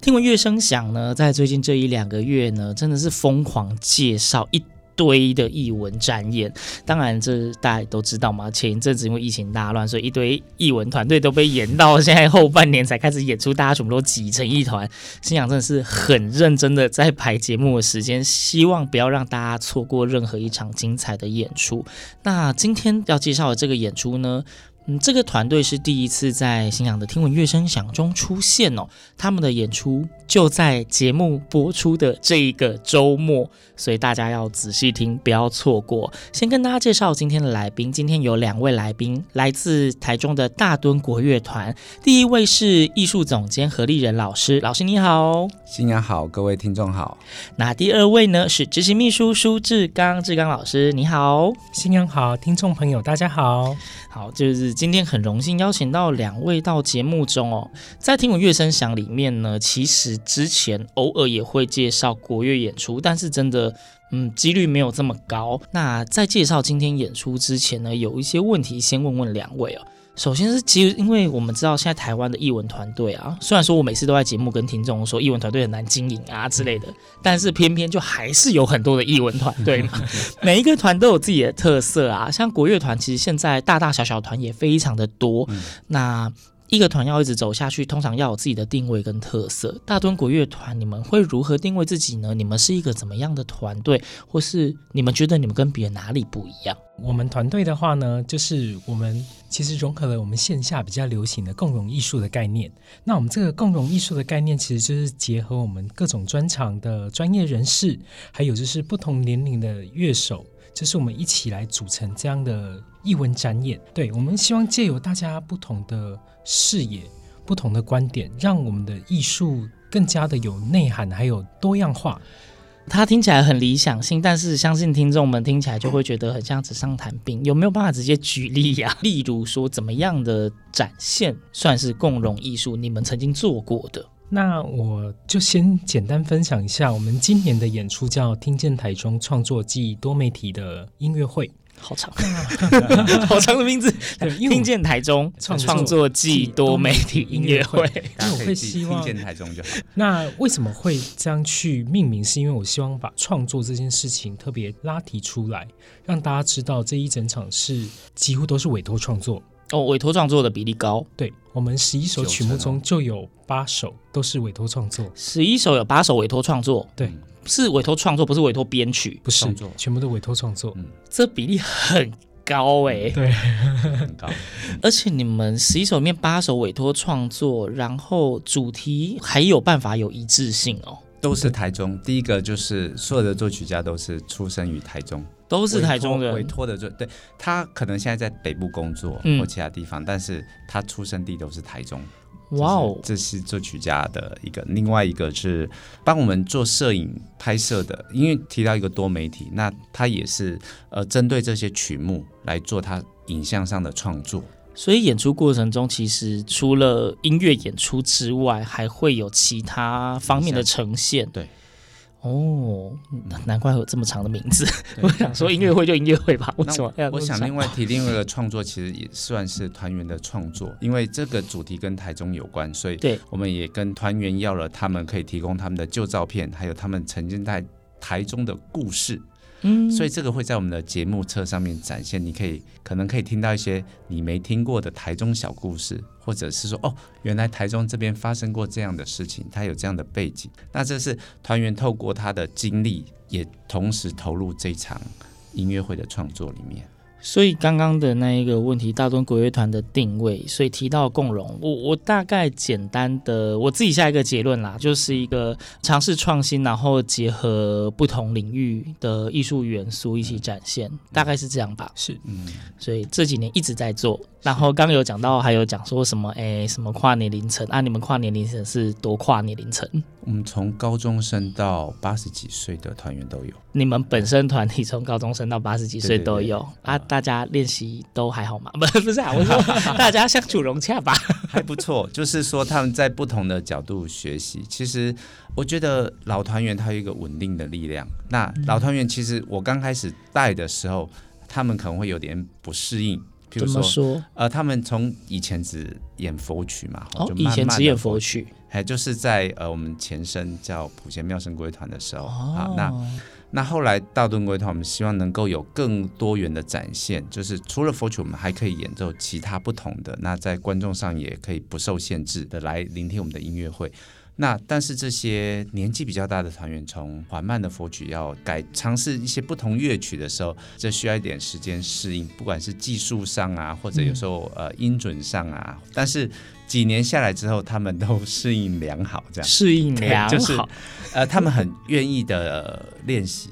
听闻乐声响呢，在最近这一两个月呢，真的是疯狂介绍一堆的艺文展演。当然，这大家都知道嘛，前一阵子因为疫情大乱，所以一堆艺文团队都被延到现在后半年才开始演出，大家全部都挤成一团。心想真的是很认真的在排节目的时间，希望不要让大家错过任何一场精彩的演出。那今天要介绍的这个演出呢，嗯，这个团队是第一次在新阳的听闻乐声响中出现哦。他们的演出就在节目播出的这一个周末，所以大家要仔细听，不要错过。先跟大家介绍今天的来宾，今天有两位来宾，来自台中的大敦国乐团。第一位是艺术总监何立仁老师，老师你好。新娘好，各位听众好。那第二位呢是执行秘书苏志刚，志刚老师你好。新娘好，听众朋友大家好。好，就是今天很荣幸邀请到两位到节目中哦，在听闻乐声响里面呢，其实之前偶尔也会介绍国乐演出，但是真的，嗯，几率没有这么高。那在介绍今天演出之前呢，有一些问题先问问两位哦。首先是，其实因为我们知道现在台湾的译文团队啊，虽然说我每次都在节目跟听众说译文团队很难经营啊之类的，但是偏偏就还是有很多的译文团队嘛，每一个团都有自己的特色啊。像国乐团，其实现在大大小小团也非常的多。嗯那一个团要一直走下去，通常要有自己的定位跟特色。大墩国乐团，你们会如何定位自己呢？你们是一个怎么样的团队，或是你们觉得你们跟别人哪里不一样？我们团队的话呢，就是我们其实融合了我们线下比较流行的共融艺术的概念。那我们这个共融艺术的概念，其实就是结合我们各种专长的专业人士，还有就是不同年龄的乐手，就是我们一起来组成这样的艺文展演。对，我们希望借由大家不同的视野、不同的观点，让我们的艺术更加的有内涵，还有多样化。它听起来很理想性，但是相信听众们听起来就会觉得很像纸上谈兵。有没有办法直接举例呀、啊？例如说，怎么样的展现算是共融艺术？你们曾经做过的？那我就先简单分享一下，我们今年的演出叫《听见台中创作暨多媒体的音乐会》。好长，好长的名字。听见台中创作暨多媒体音乐会，因为我会希望听见台中就好。那为什么会这样去命名？是因为我希望把创作这件事情特别拉提出来，让大家知道这一整场是几乎都是委托创作。哦，委托创作的比例高。对，我们十一首曲目中就有八首都是委托创作，十一首有八首委托创作。对。是委托创作，不是委托编曲，不是创作，全部都委托创作。嗯，这比例很高哎、欸，对，很高。而且你们十一首里面八首委托创作，然后主题还有办法有一致性哦。都是台中，第一个就是所有的作曲家都是出生于台中，都是台中人。委托的作，对，他可能现在在北部工作或其他地方，嗯、但是他出生地都是台中。哇哦，这是作曲家的一个，另外一个是帮我们做摄影拍摄的，因为提到一个多媒体，那他也是呃针对这些曲目来做他影像上的创作。所以演出过程中，其实除了音乐演出之外，还会有其他方面的呈现。对。哦，难怪会有这么长的名字。我想说 音乐会就音乐会吧，为什么要？我想另外提另外一个创作，其实也算是团员的创作，因为这个主题跟台中有关，所以对，我们也跟团员要了他们可以提供他们的旧照片，还有他们曾经在台中的故事。嗯，所以这个会在我们的节目册上面展现。你可以可能可以听到一些你没听过的台中小故事，或者是说哦，原来台中这边发生过这样的事情，它有这样的背景。那这是团员透过他的经历，也同时投入这场音乐会的创作里面。所以刚刚的那一个问题，大墩国乐团的定位，所以提到共融，我我大概简单的我自己下一个结论啦，就是一个尝试创新，然后结合不同领域的艺术元素一起展现，嗯、大概是这样吧。是，嗯，所以这几年一直在做。然后刚刚有讲到，还有讲说什么，哎，什么跨年龄层啊？你们跨年龄层是多跨年龄层？我们从高中生到八十几岁的团员都有。你们本身团体从高中生到八十几岁都有啊？大家练习都还好吗？不，不是啊，我说 大家相处融洽吧？还不错。就是说他们在不同的角度学习。其实我觉得老团员他有一个稳定的力量。那老团员其实我刚开始带的时候，他们可能会有点不适应。比如说，说呃，他们从以前只演佛曲嘛，哦，就慢慢以前只演佛曲，还就是在呃我们前身叫普贤妙声国乐团的时候，哦、啊，那那后来大墩国团，我们希望能够有更多元的展现，就是除了佛曲，我们还可以演奏其他不同的，那在观众上也可以不受限制的来聆听我们的音乐会。那但是这些年纪比较大的团员，从缓慢的佛曲要改尝试一些不同乐曲的时候，这需要一点时间适应，不管是技术上啊，或者有时候呃音准上啊。但是几年下来之后，他们都适应良好，这样。适应良好，就是呃他们很愿意的练习。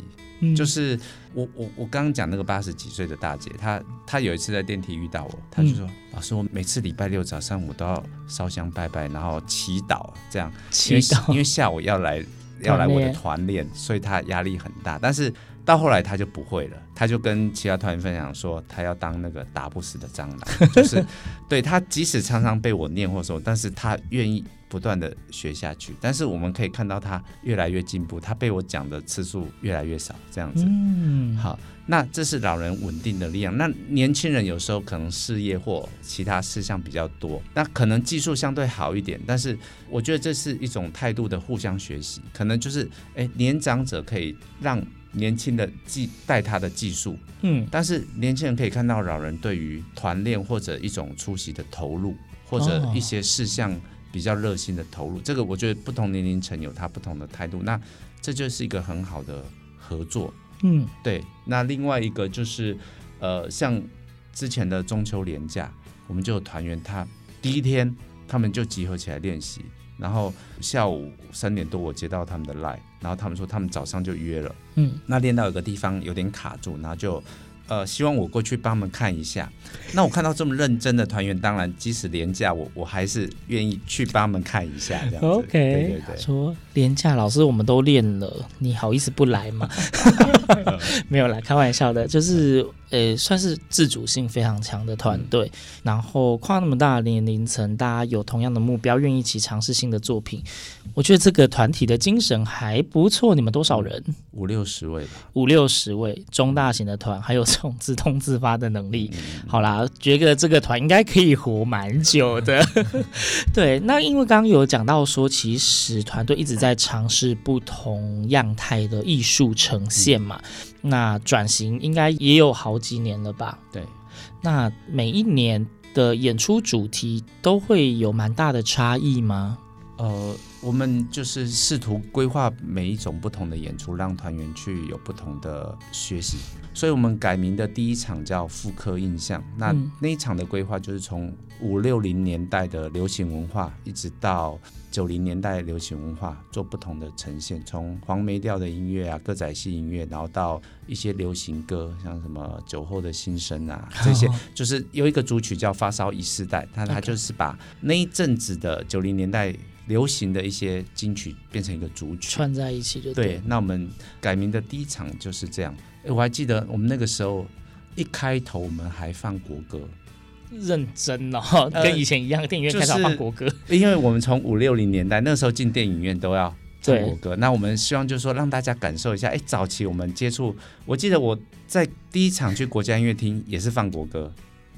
就是我我我刚刚讲那个八十几岁的大姐，她她有一次在电梯遇到我，她就说：“嗯、老师，我每次礼拜六早上我都要烧香拜拜，然后祈祷，这样。祈祷，因为下午要来要来我的团练，所以她压力很大。但是到后来他就不会了，他就跟其他团员分享说，他要当那个打不死的蟑螂，就是 对他即使常常被我念或说，但是他愿意。”不断的学下去，但是我们可以看到他越来越进步，他被我讲的次数越来越少，这样子。嗯，好，那这是老人稳定的力量。那年轻人有时候可能事业或其他事项比较多，那可能技术相对好一点，但是我觉得这是一种态度的互相学习。可能就是，哎，年长者可以让年轻的技带他的技术，嗯，但是年轻人可以看到老人对于团练或者一种出席的投入，或者一些事项。比较热心的投入，这个我觉得不同年龄层有他不同的态度，那这就是一个很好的合作。嗯，对。那另外一个就是，呃，像之前的中秋连假，我们就有团员，他第一天他们就集合起来练习，然后下午三点多我接到他们的 line，然后他们说他们早上就约了，嗯，那练到有个地方有点卡住，然后就。呃，希望我过去帮他们看一下。那我看到这么认真的团员，当然即使廉价，我我还是愿意去帮他们看一下这样子。OK，对对对。说廉价，老师我们都练了，你好意思不来吗？没有啦，开玩笑的，就是。呃，算是自主性非常强的团队，嗯、然后跨那么大的年龄层，大家有同样的目标，愿意一起尝试新的作品，我觉得这个团体的精神还不错。你们多少人？五六十位吧。五六十位，中大型的团，还有这种自动自发的能力。嗯、好啦，觉得这个团应该可以活蛮久的。对，那因为刚刚有讲到说，其实团队一直在尝试不同样态的艺术呈现嘛。嗯那转型应该也有好几年了吧？对，那每一年的演出主题都会有蛮大的差异吗？呃，我们就是试图规划每一种不同的演出，让团员去有不同的学习。所以我们改名的第一场叫复刻印象，那那一场的规划就是从五六零年代的流行文化，一直到九零年代流行文化做不同的呈现，从黄梅调的音乐啊、歌仔戏音乐，然后到一些流行歌，像什么酒后的心声啊，这些就是有一个主曲叫发烧一世代，它它就是把那一阵子的九零年代流行的一些金曲变成一个主曲串在一起就对，对。那我们改名的第一场就是这样。我还记得我们那个时候一开头我们还放国歌，认真哦，跟以前一样，电影院开始放国歌。呃，因为我们从五六零年代那个时候进电影院都要唱国歌，那我们希望就是说让大家感受一下，哎，早期我们接触，我记得我在第一场去国家音乐厅也是放国歌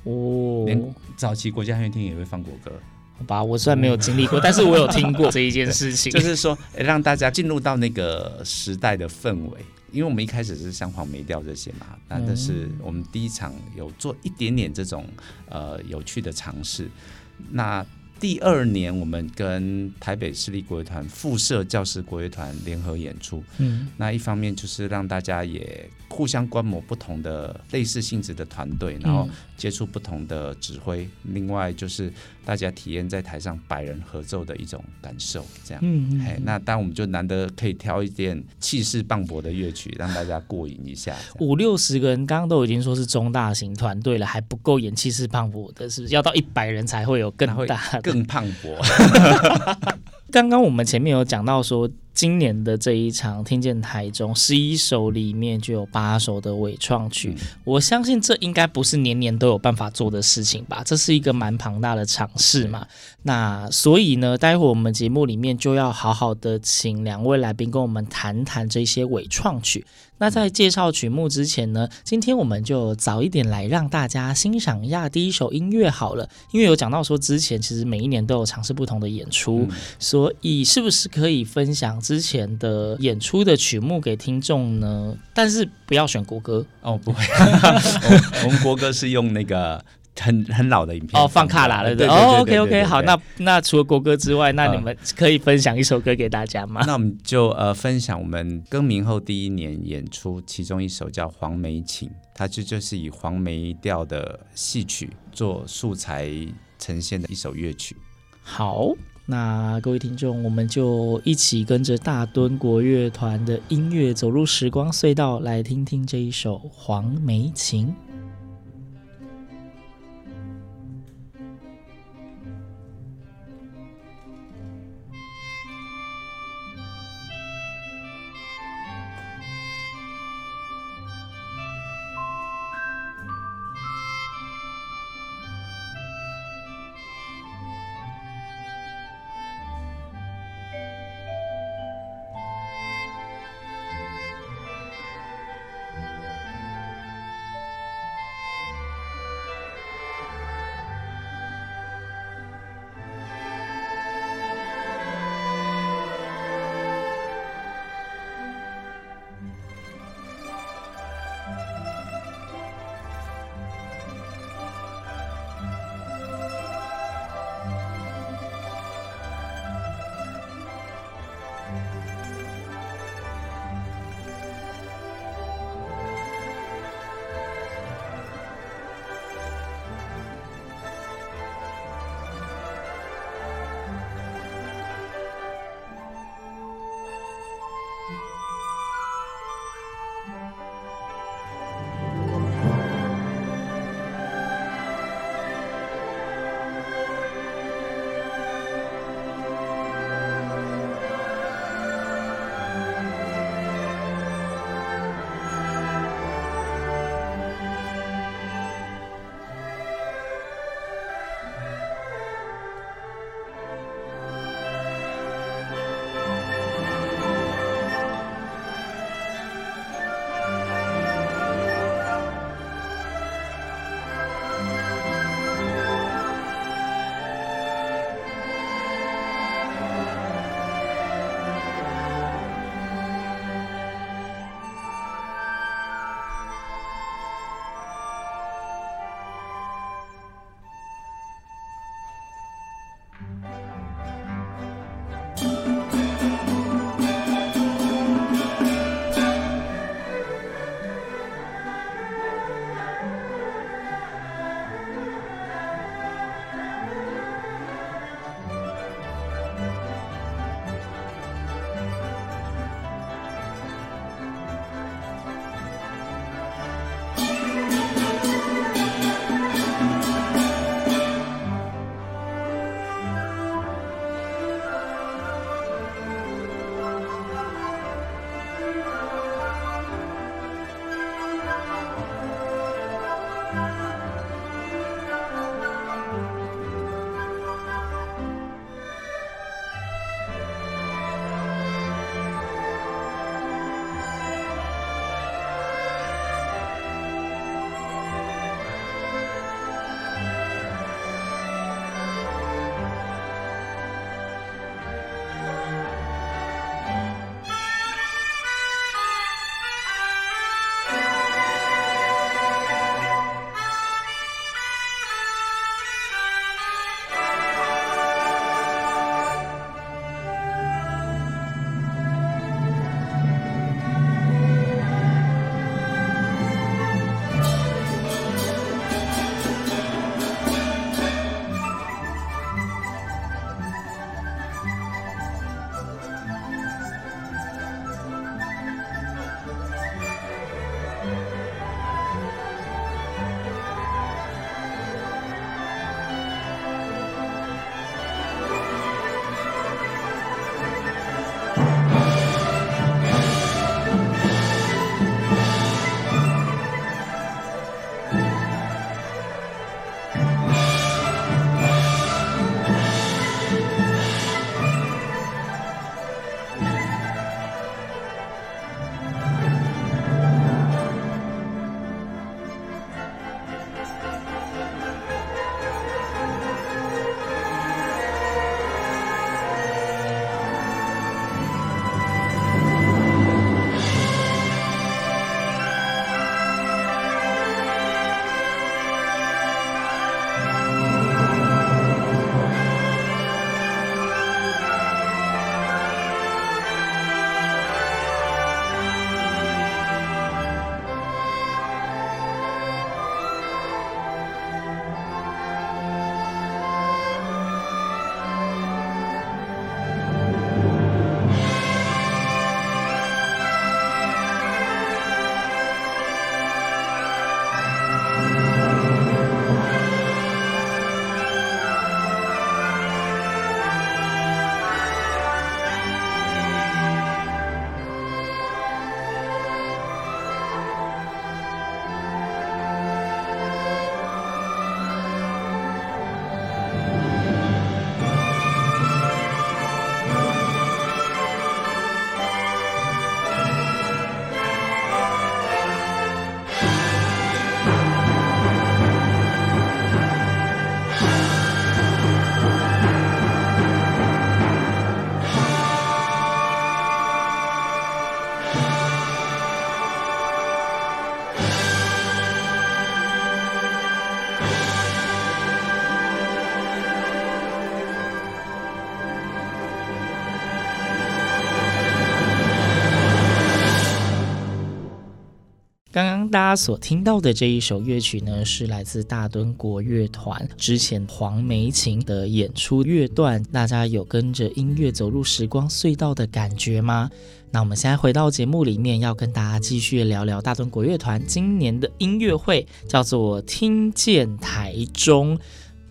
哦，连早期国家音乐厅也会放国歌。好吧，我虽然没有经历过，但是我有听过这一件事情，就是说，让大家进入到那个时代的氛围。因为我们一开始是香黄梅调这些嘛，那这是我们第一场有做一点点这种呃有趣的尝试。那第二年，我们跟台北市立国乐团附设教师国乐团联合演出。嗯，那一方面就是让大家也互相观摩不同的类似性质的团队，然后接触不同的指挥。另外就是大家体验在台上百人合奏的一种感受，这样。嗯，嘿，那当然我们就难得可以挑一点气势磅礴的乐曲，让大家过瘾一下。五六十个人，刚刚都已经说是中大型团队了，还不够演气势磅礴的，是不是？要到一百人才会有更大的。更磅礴。刚刚我们前面有讲到说，今年的这一场听见台中十一首里面就有八首的伪创曲，嗯、我相信这应该不是年年都有办法做的事情吧？这是一个蛮庞大的尝试嘛。那所以呢，待会我们节目里面就要好好的请两位来宾跟我们谈谈这些伪创曲。那在介绍曲目之前呢，今天我们就早一点来让大家欣赏一下第一首音乐好了。因为有讲到说之前其实每一年都有尝试不同的演出，嗯、所以是不是可以分享之前的演出的曲目给听众呢？但是不要选国歌哦，不会，我，我们国歌是用那个。很很老的影片哦，放卡拉了对哦，OK OK，好，那那除了国歌之外，那你们可以分享一首歌给大家吗？呃、那我们就呃分享我们更名后第一年演出其中一首叫《黄梅情》，它就就是以黄梅调的戏曲做素材呈现的一首乐曲。好，那各位听众，我们就一起跟着大敦国乐团的音乐走入时光隧道，来听听这一首《黄梅情》。大家所听到的这一首乐曲呢，是来自大敦国乐团之前黄梅琴的演出乐段。大家有跟着音乐走入时光隧道的感觉吗？那我们现在回到节目里面，要跟大家继续聊聊大敦国乐团今年的音乐会，叫做“听见台中”。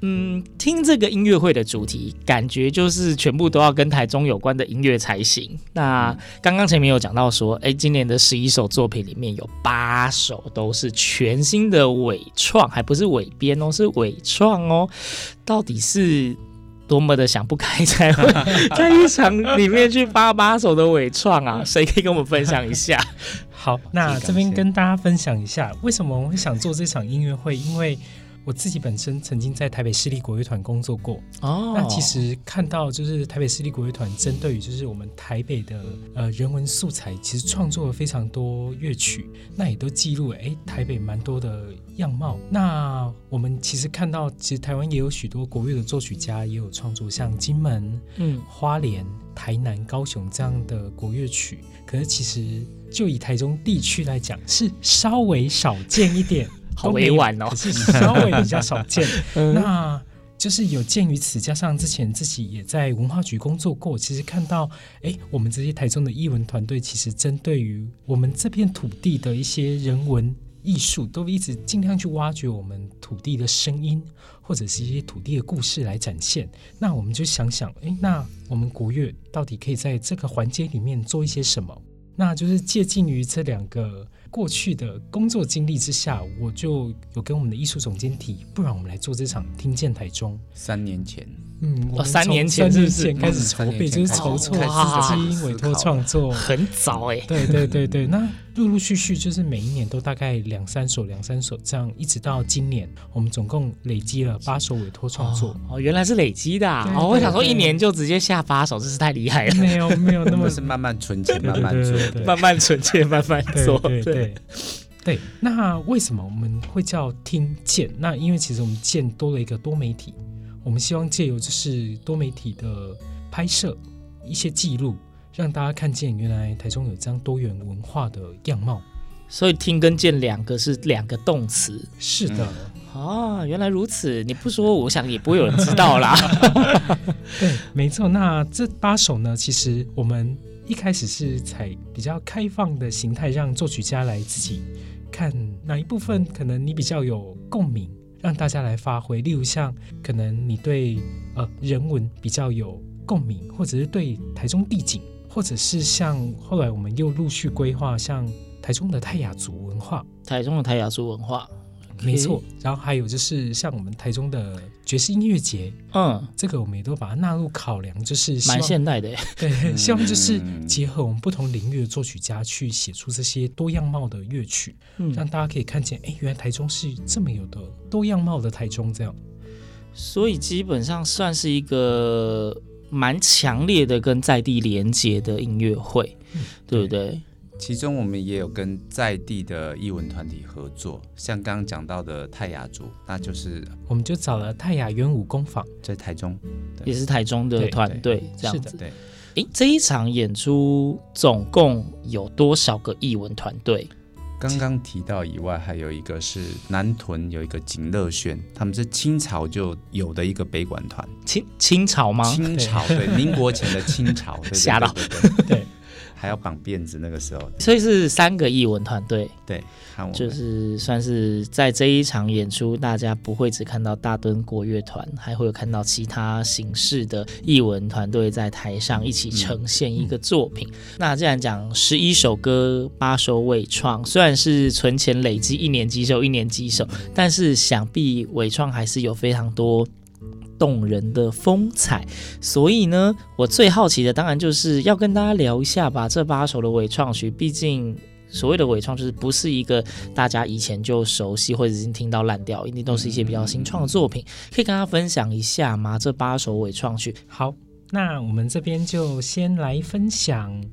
嗯，听这个音乐会的主题，感觉就是全部都要跟台中有关的音乐才行。那刚刚前面有讲到说，哎，今年的十一首作品里面有八首都是全新的伪创，还不是伪编哦，是伪创哦。到底是多么的想不开，才会在一场里面去发八首的伪创啊？谁可以跟我们分享一下？好，那这边跟大家分享一下，为什么我们会想做这场音乐会，因为。我自己本身曾经在台北市立国乐团工作过哦，那其实看到就是台北市立国乐团针对于就是我们台北的呃人文素材，其实创作了非常多乐曲，那也都记录了哎台北蛮多的样貌。那我们其实看到，其实台湾也有许多国乐的作曲家也有创作像金门、嗯花莲、台南、高雄这样的国乐曲，可是其实就以台中地区来讲，是稍微少见一点。好委婉哦，是稍微比较少见。那就是有鉴于此，加上之前自己也在文化局工作过，其实看到，哎，我们这些台中的艺文团队，其实针对于我们这片土地的一些人文艺术，都一直尽量去挖掘我们土地的声音，或者是一些土地的故事来展现。那我们就想想，哎，那我们国乐到底可以在这个环节里面做一些什么？那就是借鉴于这两个。过去的工作经历之下，我就有跟我们的艺术总监提，不然我们来做这场《听见台中》。三年前。嗯，我三年前是是开始筹备，就是筹措基因委托创作，很早哎。对对对对，那陆陆续续就是每一年都大概两三首两三首这样，一直到今年，我们总共累积了八首委托创作。哦，原来是累积的哦，我想说一年就直接下八首，真是太厉害了。没有没有，那么是 慢慢存钱，慢慢做，慢慢存钱，慢慢做。对对对，那为什么我们会叫听见？那因为其实我们见多了一个多媒体。我们希望借由就是多媒体的拍摄，一些记录，让大家看见原来台中有这样多元文化的样貌。所以听跟见两个是两个动词。是的。哦，原来如此。你不说，我想也不会有人知道啦。对，没错。那这八首呢，其实我们一开始是采比较开放的形态，让作曲家来自己看哪一部分可能你比较有共鸣。让大家来发挥，例如像可能你对呃人文比较有共鸣，或者是对台中地景，或者是像后来我们又陆续规划像台中的泰雅族文化，台中的泰雅族文化。没错，然后还有就是像我们台中的爵士音乐节，嗯，这个我们也都把它纳入考量，就是蛮现代的，对，希望就是结合我们不同领域的作曲家去写出这些多样貌的乐曲，嗯，让大家可以看见，哎，原来台中是这么有的多样貌的台中这样，所以基本上算是一个蛮强烈的跟在地连接的音乐会，嗯，对不对？其中我们也有跟在地的艺文团体合作，像刚刚讲到的泰雅族，那就是我们就找了泰雅元武工坊，在台中，也是台中的团队这样子。对，诶，这一场演出总共有多少个艺文团队？刚刚提到以外，还有一个是南屯有一个景乐轩，他们是清朝就有的一个北管团。清清朝吗？清朝对，民国前的清朝。吓到。对。还要绑辫子，那个时候，所以是三个译文团队，对，就是算是在这一场演出，大家不会只看到大墩国乐团，还会有看到其他形式的译文团队在台上一起呈现一个作品。嗯嗯、那既然讲十一首歌，八首伪创，虽然是存钱累积一年几首，一年几首，但是想必伪创还是有非常多。动人的风采，所以呢，我最好奇的当然就是要跟大家聊一下吧。这八首的伪创曲，毕竟所谓的伪创就是不是一个大家以前就熟悉或者已经听到烂掉，一定都是一些比较新创的作品，可以跟大家分享一下吗？这八首伪创曲。好，那我们这边就先来分享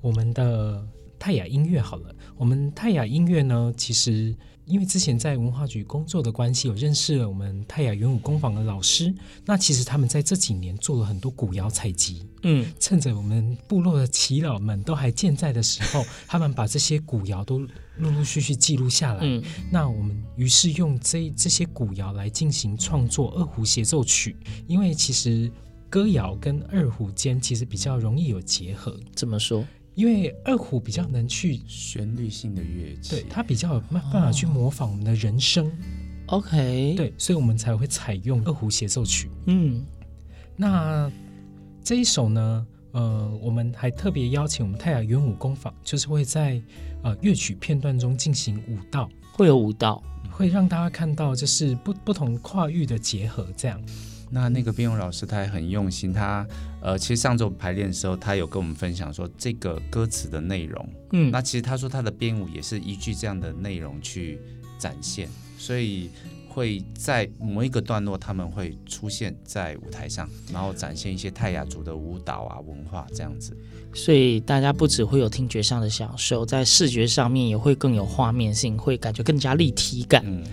我们的泰雅音乐好了。我们泰雅音乐呢，其实。因为之前在文化局工作的关系，有认识了我们泰雅原武工坊的老师。那其实他们在这几年做了很多古窑采集，嗯，趁着我们部落的耆老们都还健在的时候，他们把这些古窑都陆陆续续记录下来。嗯，那我们于是用这这些古窑来进行创作二胡协奏曲，因为其实歌谣跟二胡间其实比较容易有结合。怎么说？因为二胡比较能去旋律性的乐器，对，它比较有办法去模仿我们的人声。OK，对，所以我们才会采用二胡协奏曲。嗯，那这一首呢，呃，我们还特别邀请我们泰雅原舞工坊，就是会在呃乐曲片段中进行舞蹈，会有舞蹈，会让大家看到就是不不同跨域的结合这样。那那个编舞老师他也很用心，他呃，其实上周排练的时候，他有跟我们分享说这个歌词的内容。嗯，那其实他说他的编舞也是依据这样的内容去展现，所以会在某一个段落他们会出现在舞台上，然后展现一些泰雅族的舞蹈啊文化这样子。所以大家不只会有听觉上的享受，在视觉上面也会更有画面性，会感觉更加立体感。嗯。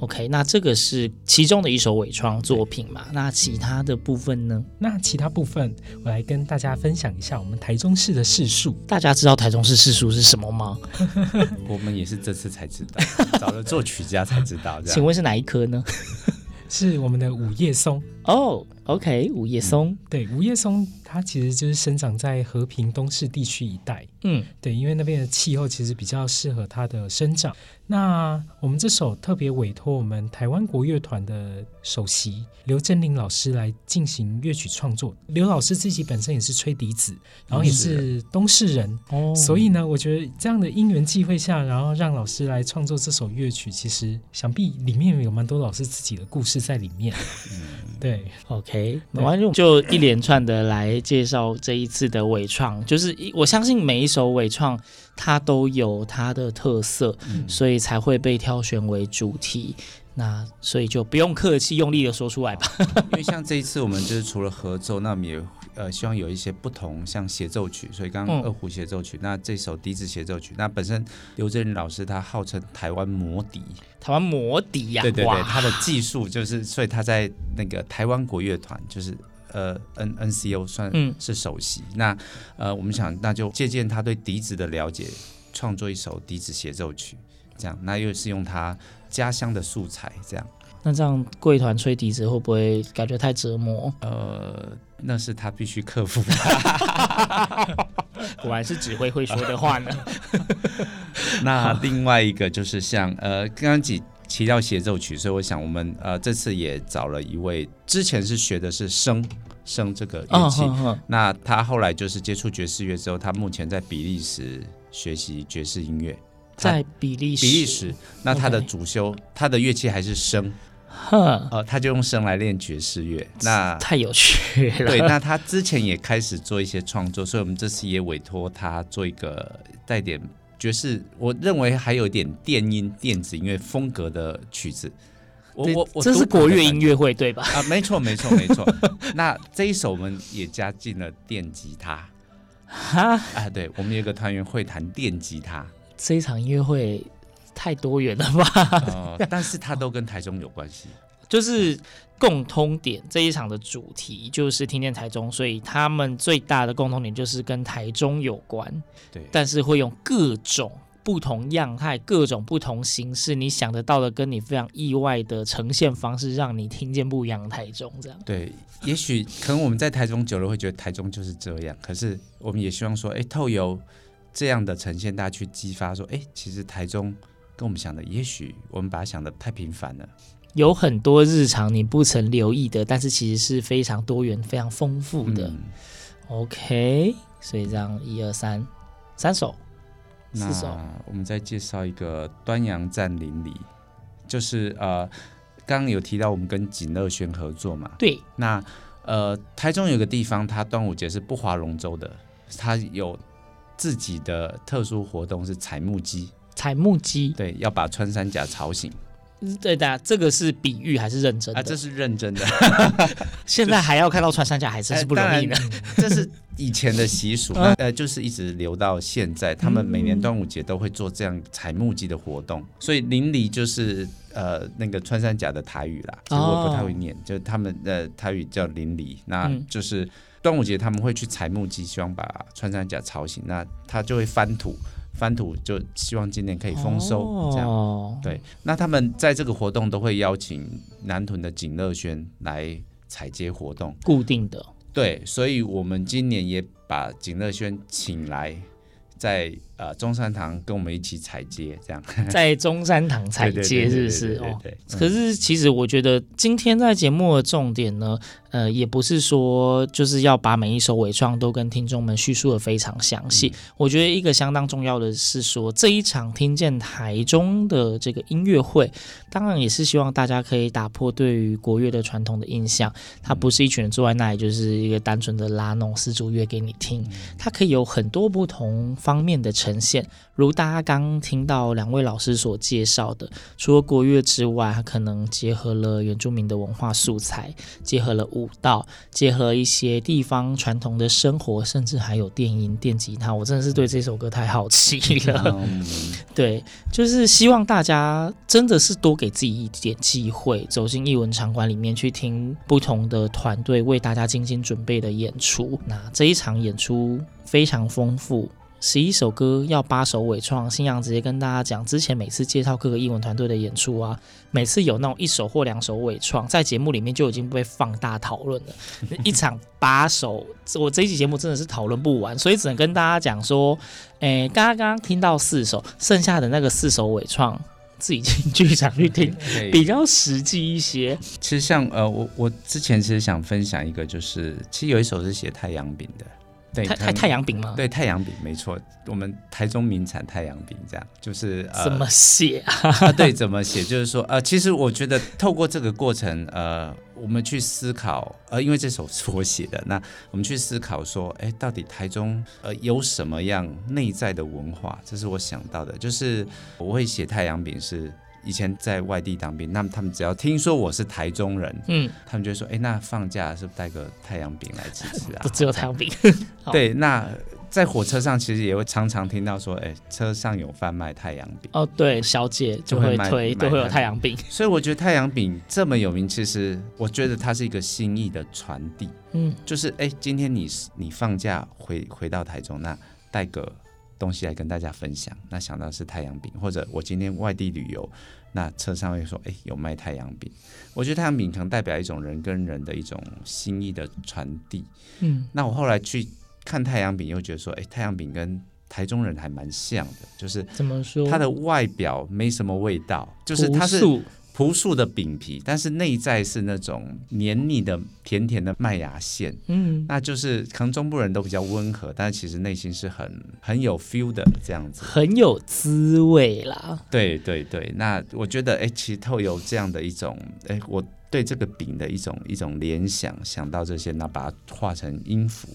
OK，那这个是其中的一首伪创作品嘛？那其他的部分呢？那其他部分，我来跟大家分享一下我们台中市的市树。大家知道台中市市树是什么吗？我们也是这次才知道，找了作曲家才知道。请问是哪一棵呢？是我们的五叶松哦。OK，五叶松，嗯、对，五叶松它其实就是生长在和平东市地区一带。嗯，对，因为那边的气候其实比较适合它的生长。那我们这首特别委托我们台湾国乐团的首席刘振林老师来进行乐曲创作。刘老师自己本身也是吹笛子，然后也是东市人，哦，所以呢，我觉得这样的因缘际会下，然后让老师来创作这首乐曲，其实想必里面有蛮多老师自己的故事在里面。嗯，对，OK，完就就一连串的来介绍这一次的伪创，就是我相信每一首伪创。它都有它的特色，嗯，所以才会被挑选为主题。那所以就不用客气，用力的说出来吧。因为像这一次我们就是除了合奏，那我们也呃希望有一些不同，像协奏曲。所以刚刚二胡协奏曲，嗯，那这首笛子协奏曲，那本身刘振林老师他号称台湾魔笛，台湾魔笛呀，对对对，他的技术就是，所以他在那个台湾国乐团就是。呃，N N C O 算是首席。嗯、那呃，我们想那就借鉴他对笛子的了解，创作一首笛子协奏曲，这样。那又是用他家乡的素材，这样。那这样贵团吹笛子会不会感觉太折磨？呃，那是他必须克服的。果然是指挥会说的话呢。那另外一个就是像呃，刚刚几。提到协奏曲，所以我想我们呃这次也找了一位，之前是学的是笙笙这个乐器，那他后来就是接触爵士乐之后，他目前在比利时学习爵士音乐，在比利时，比利时，那他的主修他的乐器还是笙，呵，呃，他就用声来练爵士乐，那太有趣了。对，那他之前也开始做一些创作，所以我们这次也委托他做一个带点。爵士，我认为还有一点电音、电子音乐风格的曲子。我我我，这是国乐音乐会对吧？啊，没错没错没错。那这一首我们也加进了电吉他。哈啊，对，我们有一个团员会弹电吉他。这一场音乐会太多元了吧？呃，但是它都跟台中有关系。就是共通点，这一场的主题就是听见台中，所以他们最大的共同点就是跟台中有关。对，但是会用各种不同样态、各种不同形式，你想得到的，跟你非常意外的呈现方式，让你听见不一样的台中。这样对，也许可能我们在台中久了会觉得台中就是这样，可是我们也希望说，哎，透由这样的呈现，大家去激发说，哎，其实台中跟我们想的，也许我们把它想的太平凡了。有很多日常你不曾留意的，但是其实是非常多元、非常丰富的。嗯、OK，所以这样一二三，三首，四首。我们再介绍一个端阳站邻里，就是呃，刚刚有提到我们跟锦乐轩合作嘛？对。那呃，台中有个地方，它端午节是不划龙舟的，它有自己的特殊活动是采木屐。踩木鸡。对，要把穿山甲吵醒。对的，这个是比喻还是认真的？啊，这是认真的。现在还要看到穿山甲，还真是不容易的。这是以前的习俗，呃，就是一直留到现在。他们每年端午节都会做这样采木鸡的活动，所以淋漓就是呃那个穿山甲的台语啦，其实我不太会念，就他们的台语叫淋漓，那就是端午节他们会去采木鸡，希望把穿山甲吵醒，那他就会翻土。翻土就希望今年可以丰收，哦、这样对。那他们在这个活动都会邀请南屯的景乐轩来采接活动，固定的。对，所以我们今年也把景乐轩请来。在呃中山堂跟我们一起踩街，这样 在中山堂踩街是不是哦？可是其实我觉得今天在节目的重点呢，呃，也不是说就是要把每一首伪创都跟听众们叙述的非常详细。嗯、我觉得一个相当重要的是说，这一场听见台中的这个音乐会，当然也是希望大家可以打破对于国乐的传统的印象。它不是一群人坐在那里就是一个单纯的拉那种丝竹乐给你听，它可以有很多不同方面的呈现，如大家刚听到两位老师所介绍的，除了国乐之外，它可能结合了原住民的文化素材，结合了舞蹈，结合一些地方传统的生活，甚至还有电音、电吉他。我真的是对这首歌太好奇了。对，就是希望大家真的是多给自己一点机会，走进艺文场馆里面去听不同的团队为大家精心准备的演出。那这一场演出非常丰富。十一首歌要八首伪创，新阳直接跟大家讲，之前每次介绍各个艺文团队的演出啊，每次有那种一首或两首伪创，在节目里面就已经被放大讨论了。一场八首，我这一集节目真的是讨论不完，所以只能跟大家讲说，诶，刚刚听到四首，剩下的那个四首伪创，自己进剧场去听，比较实际一些。其实像呃，我我之前其实想分享一个，就是其实有一首是写太阳饼的。太太太阳饼吗？对，太阳饼没错，我们台中名产太阳饼，这样就是、呃、怎么写啊？啊对，怎么写？就是说，呃，其实我觉得透过这个过程，呃，我们去思考，呃，因为这首是我写的，那我们去思考说，哎，到底台中呃有什么样内在的文化？这是我想到的，就是我会写太阳饼是。以前在外地当兵，那么他们只要听说我是台中人，嗯，他们就说：“哎，那放假是不是带个太阳饼来吃吃啊？”不 只有太阳饼。对，那在火车上其实也会常常听到说：“哎，车上有贩卖太阳饼。”哦，对，小姐就会推，都会有太阳饼。所以我觉得太阳饼这么有名，其实我觉得它是一个心意的传递。嗯，就是哎，今天你你放假回回到台中，那带个。东西来跟大家分享，那想到是太阳饼，或者我今天外地旅游，那车上会说，哎，有卖太阳饼。我觉得太阳饼可能代表一种人跟人的一种心意的传递。嗯，那我后来去看太阳饼，又觉得说，哎，太阳饼跟台中人还蛮像的，就是怎么说？它的外表没什么味道，就是它是。朴素的饼皮，但是内在是那种黏腻的、甜甜的麦芽馅。嗯，那就是可能中部人都比较温和，但是其实内心是很很有 feel 的这样子，很有滋味啦。对对对，那我觉得哎，其实透有这样的一种哎，我对这个饼的一种一种联想，想到这些，那把它画成音符。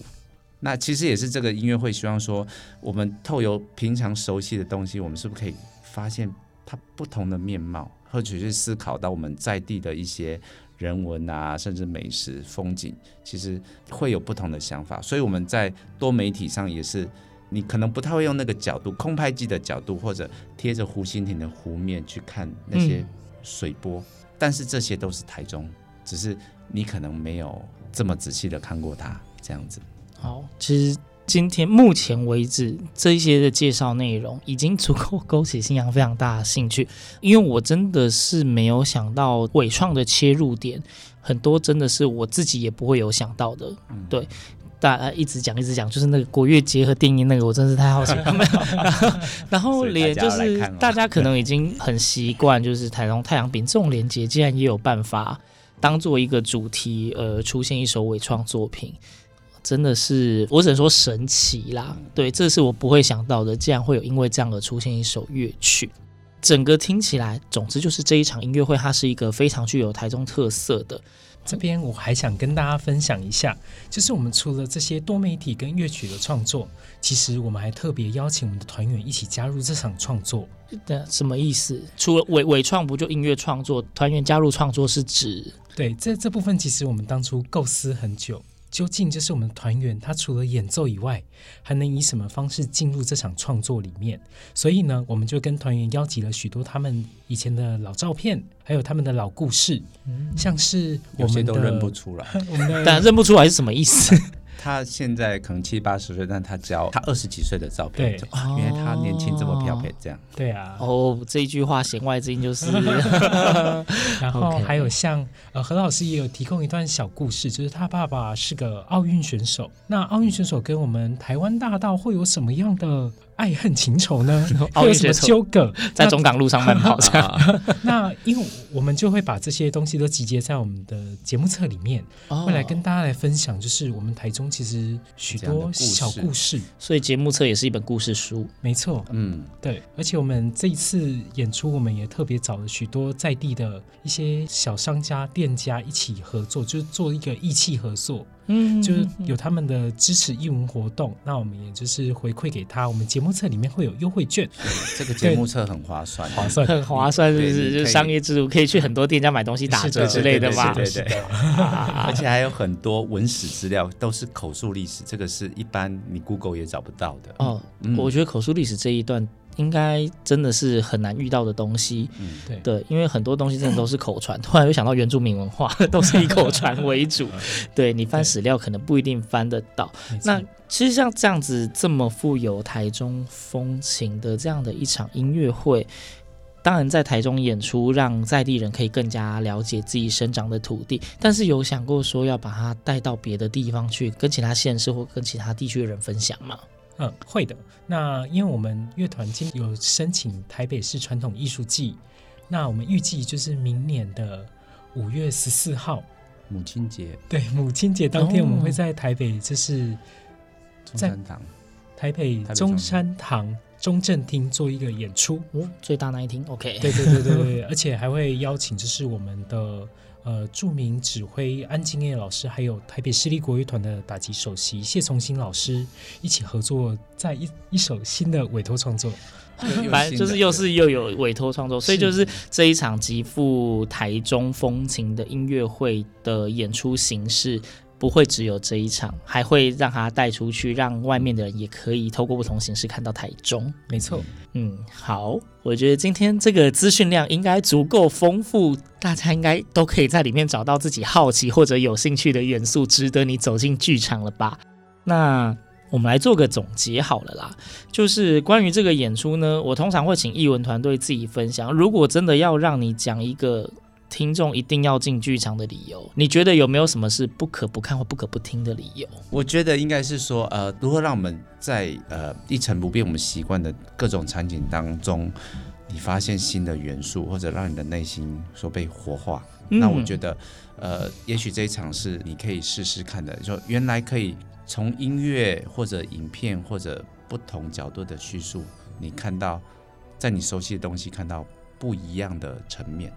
那其实也是这个音乐会希望说，我们透由平常熟悉的东西，我们是不是可以发现它不同的面貌？或者去思考到我们在地的一些人文啊，甚至美食风景，其实会有不同的想法。所以我们在多媒体上也是，你可能不太会用那个角度，空拍机的角度，或者贴着湖心亭的湖面去看那些水波。嗯、但是这些都是台中，只是你可能没有这么仔细的看过它这样子。好，其实。今天目前为止，这一些的介绍内容已经足够勾起星洋非常大的兴趣，因为我真的是没有想到纬创的切入点，很多真的是我自己也不会有想到的。嗯、对，大家一直讲一直讲，就是那个国乐结合电音那个，我真是太好奇 了。然后，连就是大家可能已经很习惯，就是台中太阳饼这种连接，竟然也有办法当做一个主题，呃，出现一首纬创作品。真的是，我只能说神奇啦。对，这是我不会想到的，竟然会有因为这样而出现一首乐曲。整个听起来，总之就是这一场音乐会，它是一个非常具有台中特色的。这边我还想跟大家分享一下，就是我们除了这些多媒体跟乐曲的创作，其实我们还特别邀请我们的团员一起加入这场创作。的什么意思？除了伪伪创，不就音乐创作？团员加入创作是指？对，这这部分其实我们当初构思很久。究竟这是我们团员，他除了演奏以外，还能以什么方式进入这场创作里面？所以呢，我们就跟团员邀集了许多他们以前的老照片，还有他们的老故事，嗯、像是我们都认不出来，我们的但认不出来是什么意思？他现在可能七八十岁，但他只要他二十几岁的照片，对，因为他年轻这么漂配，这样。对啊。哦，这一句话弦外之音就是。然后 还有像呃何老师也有提供一段小故事，就是他爸爸是个奥运选手，那奥运选手跟我们台湾大道会有什么样的？爱恨情仇呢？会有什么纠葛？在中港路上慢跑那，那因为我们就会把这些东西都集结在我们的节目册里面，哦、会来跟大家来分享。就是我们台中其实许多小故事，所以节目册也是一本故事书。没错，嗯，对。而且我们这一次演出，我们也特别找了许多在地的一些小商家、店家一起合作，就是做一个义气合作。嗯，就是有他们的支持义文活动，那我们也就是回馈给他。我们节目册里面会有优惠券，这个节目册很划算，划算很划算，是不是？就商业制度可以去很多店家买东西打折之类的吧？对对对，而且还有很多文史资料都是口述历史，这个是一般你 Google 也找不到的。哦，我觉得口述历史这一段。应该真的是很难遇到的东西，嗯，对对，因为很多东西真的都是口传。突然又想到原住民文化，都是以口传为主，对，你翻史料可能不一定翻得到。那其实像这样子这么富有台中风情的这样的一场音乐会，当然在台中演出，让在地人可以更加了解自己生长的土地。但是有想过说要把它带到别的地方去，跟其他县市或跟其他地区的人分享吗？嗯，会的。那因为我们乐团今有申请台北市传统艺术季，那我们预计就是明年的五月十四号，母亲节。对，母亲节当天我们会在台北，就是在中山堂，台北中山堂中正厅做一个演出。哦，最大那一厅，OK。对对对对对，而且还会邀请就是我们的。呃，著名指挥安敬业老师，还有台北市立国乐团的打击首席谢从新老师一起合作，在一一首新的委托创作，反正就是又是又有委托创作，所以就是这一场极富台中风情的音乐会的演出形式。不会只有这一场，还会让他带出去，让外面的人也可以透过不同形式看到台中。没错，嗯，好，我觉得今天这个资讯量应该足够丰富，大家应该都可以在里面找到自己好奇或者有兴趣的元素，值得你走进剧场了吧？那我们来做个总结好了啦，就是关于这个演出呢，我通常会请艺文团队自己分享。如果真的要让你讲一个。听众一定要进剧场的理由，你觉得有没有什么是不可不看或不可不听的理由？我觉得应该是说，呃，如何让我们在呃一成不变我们习惯的各种场景当中，你发现新的元素，或者让你的内心说被活化。嗯、那我觉得，呃，也许这一场是你可以试试看的，说原来可以从音乐或者影片或者不同角度的叙述，你看到在你熟悉的东西看到不一样的层面。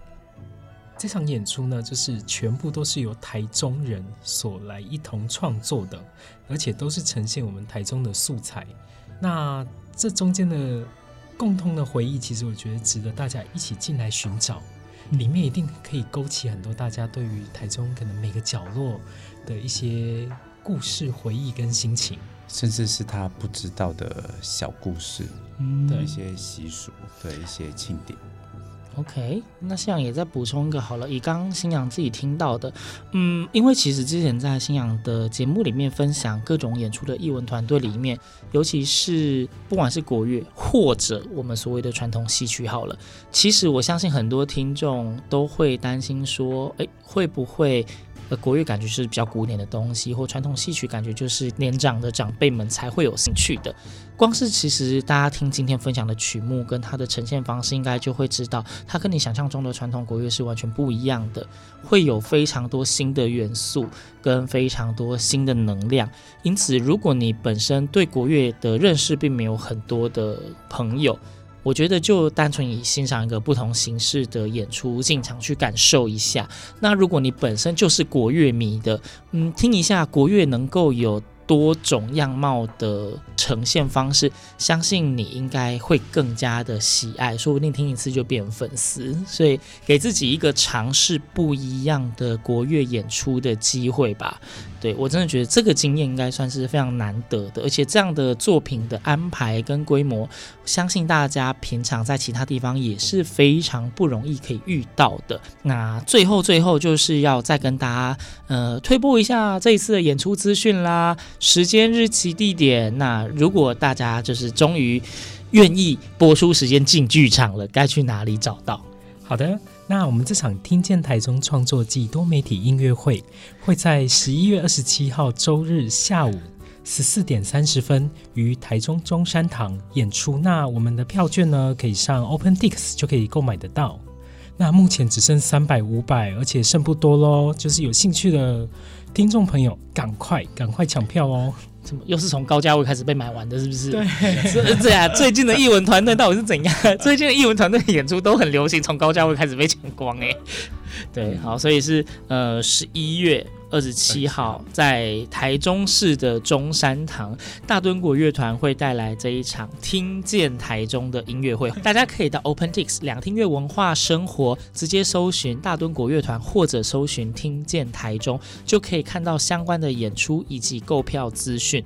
这场演出呢，就是全部都是由台中人所来一同创作的，而且都是呈现我们台中的素材。那这中间的共通的回忆，其实我觉得值得大家一起进来寻找。里面一定可以勾起很多大家对于台中可能每个角落的一些故事、回忆跟心情，甚至是他不知道的小故事，嗯，的一些习俗，对一些庆典。OK，那信仰也再补充一个好了。以刚刚新阳自己听到的，嗯，因为其实之前在信仰的节目里面分享各种演出的译文团队里面，尤其是不管是国乐或者我们所谓的传统戏曲，好了，其实我相信很多听众都会担心说，哎，会不会？呃，国乐感觉是比较古典的东西，或传统戏曲感觉就是年长的长辈们才会有兴趣的。光是其实大家听今天分享的曲目跟它的呈现方式，应该就会知道，它跟你想象中的传统国乐是完全不一样的，会有非常多新的元素跟非常多新的能量。因此，如果你本身对国乐的认识并没有很多的朋友，我觉得就单纯以欣赏一个不同形式的演出进场去感受一下。那如果你本身就是国乐迷的，嗯，听一下国乐能够有。多种样貌的呈现方式，相信你应该会更加的喜爱，说不定听一次就变粉丝。所以给自己一个尝试不一样的国乐演出的机会吧。对，我真的觉得这个经验应该算是非常难得的，而且这样的作品的安排跟规模，相信大家平常在其他地方也是非常不容易可以遇到的。那最后最后就是要再跟大家呃推播一下这一次的演出资讯啦，时间、日期、地点。那如果大家就是终于愿意播出时间进剧场了，该去哪里找到？好的。那我们这场听见台中创作季多媒体音乐会会在十一月二十七号周日下午十四点三十分于台中中山堂演出。那我们的票券呢，可以上 OpenTix 就可以购买得到。那目前只剩三百、五百，而且剩不多喽。就是有兴趣的听众朋友，赶快赶快抢票哦！怎么又是从高价位开始被买完的？是不是？对，是这样。最近的艺文团队到底是怎样？最近的艺文团队演出都很流行，从高价位开始被抢光哎。对，好，所以是呃十一月。二十七号在台中市的中山堂，大墩国乐团会带来这一场听见台中的音乐会。大家可以到 OpenTix 两厅院文化生活直接搜寻大墩国乐团，或者搜寻听见台中，就可以看到相关的演出以及购票资讯。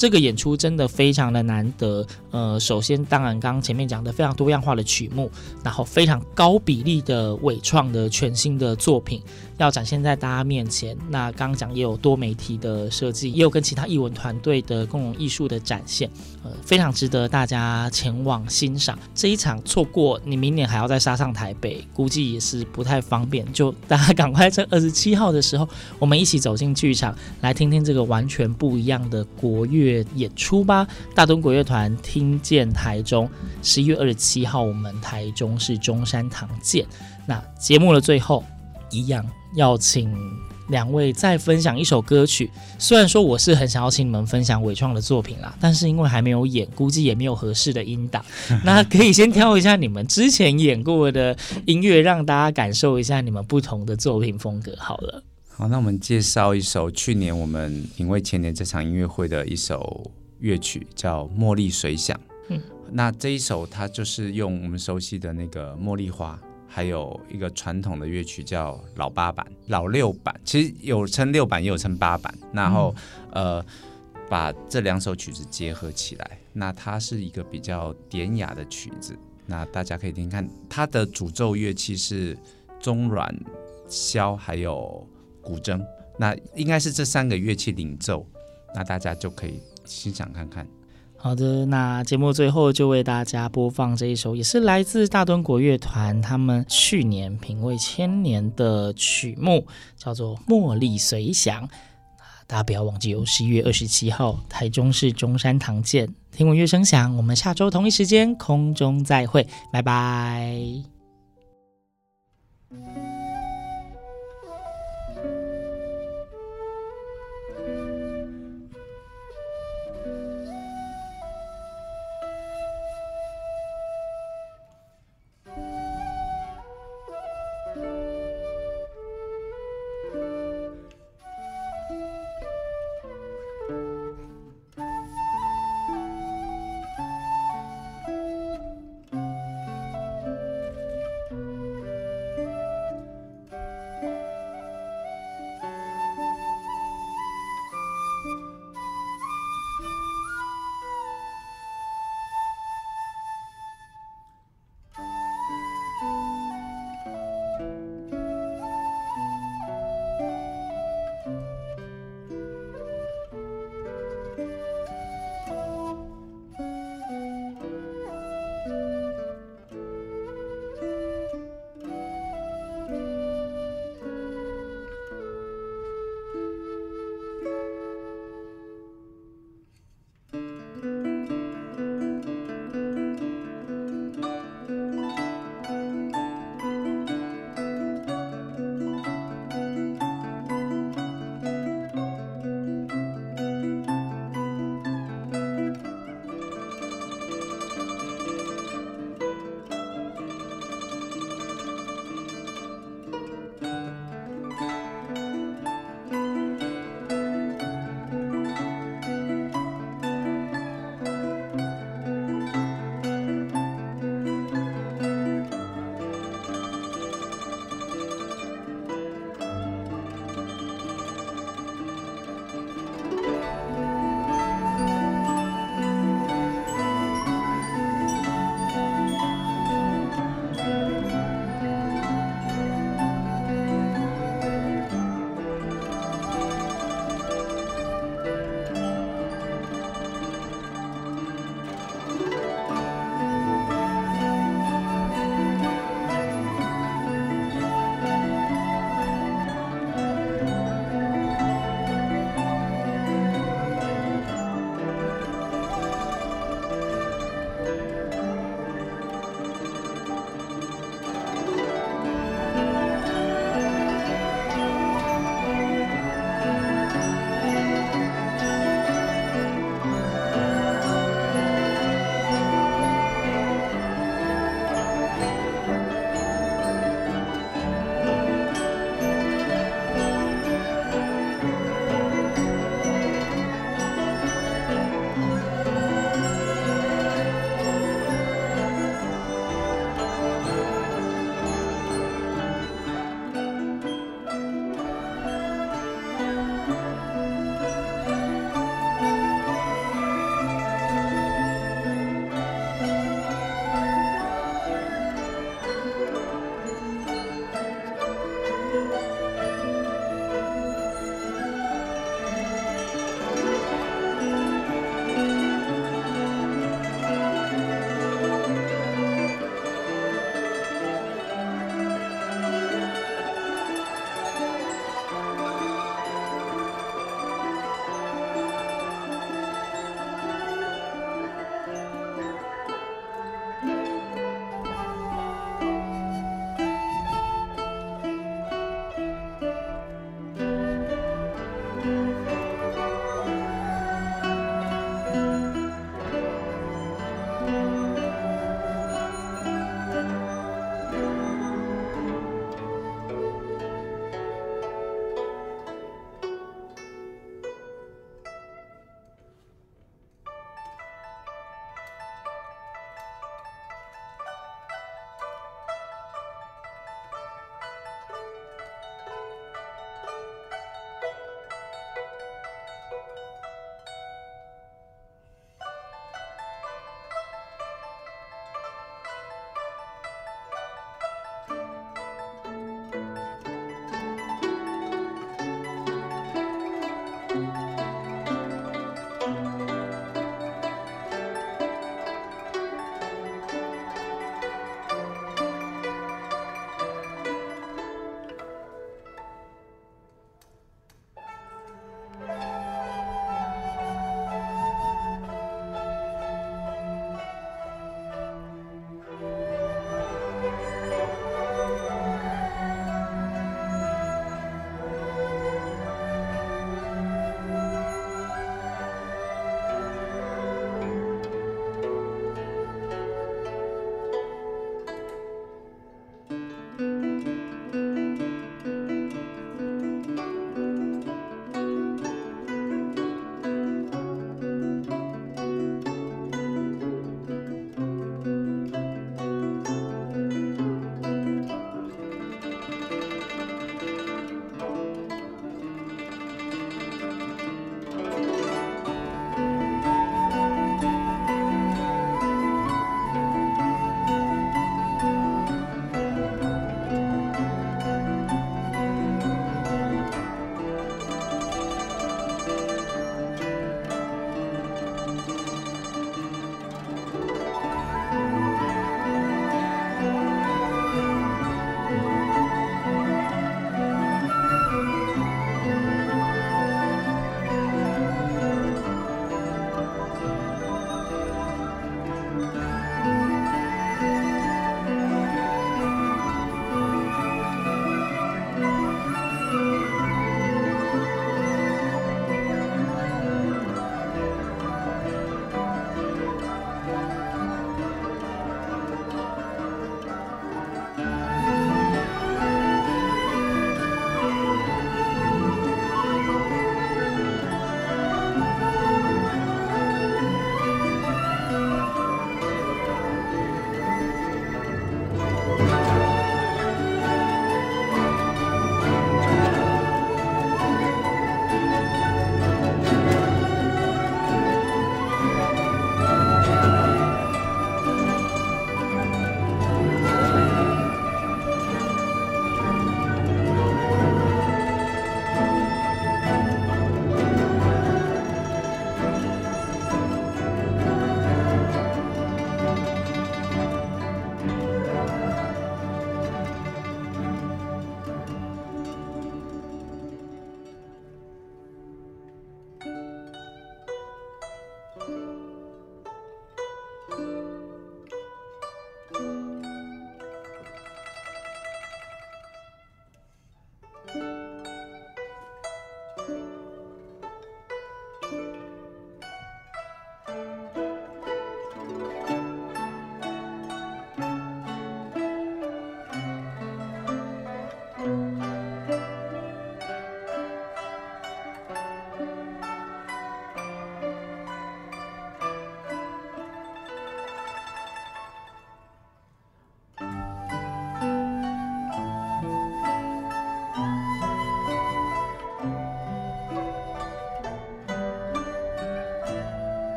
这个演出真的非常的难得。呃，首先当然刚刚前面讲的非常多样化的曲目，然后非常高比例的伪创的全新的作品。要展现在大家面前，那刚刚讲也有多媒体的设计，也有跟其他艺文团队的共同艺术的展现，呃，非常值得大家前往欣赏。这一场错过，你明年还要再杀上台北，估计也是不太方便。就大家赶快在二十七号的时候，我们一起走进剧场，来听听这个完全不一样的国乐演出吧。大东国乐团听见台中，十一月二十七号，我们台中市中山堂见。那节目的最后，一样。要请两位再分享一首歌曲。虽然说我是很想要请你们分享伟创的作品啦，但是因为还没有演，估计也没有合适的音档。那可以先挑一下你们之前演过的音乐，让大家感受一下你们不同的作品风格。好了，好，那我们介绍一首去年我们因为前年这场音乐会的一首乐曲，叫《茉莉水响》。嗯，那这一首它就是用我们熟悉的那个茉莉花。还有一个传统的乐曲叫老八板、老六板，其实有称六板，也有称八板。然后，嗯、呃，把这两首曲子结合起来，那它是一个比较典雅的曲子。那大家可以听听看，它的主奏乐器是中阮、箫，还有古筝。那应该是这三个乐器领奏，那大家就可以欣赏看看。好的，那节目最后就为大家播放这一首，也是来自大墩国乐团他们去年品味千年的曲目，叫做《茉莉随想》。大家不要忘记哦，十一月二十七号，台中市中山堂见。听闻乐声响，我们下周同一时间空中再会，拜拜。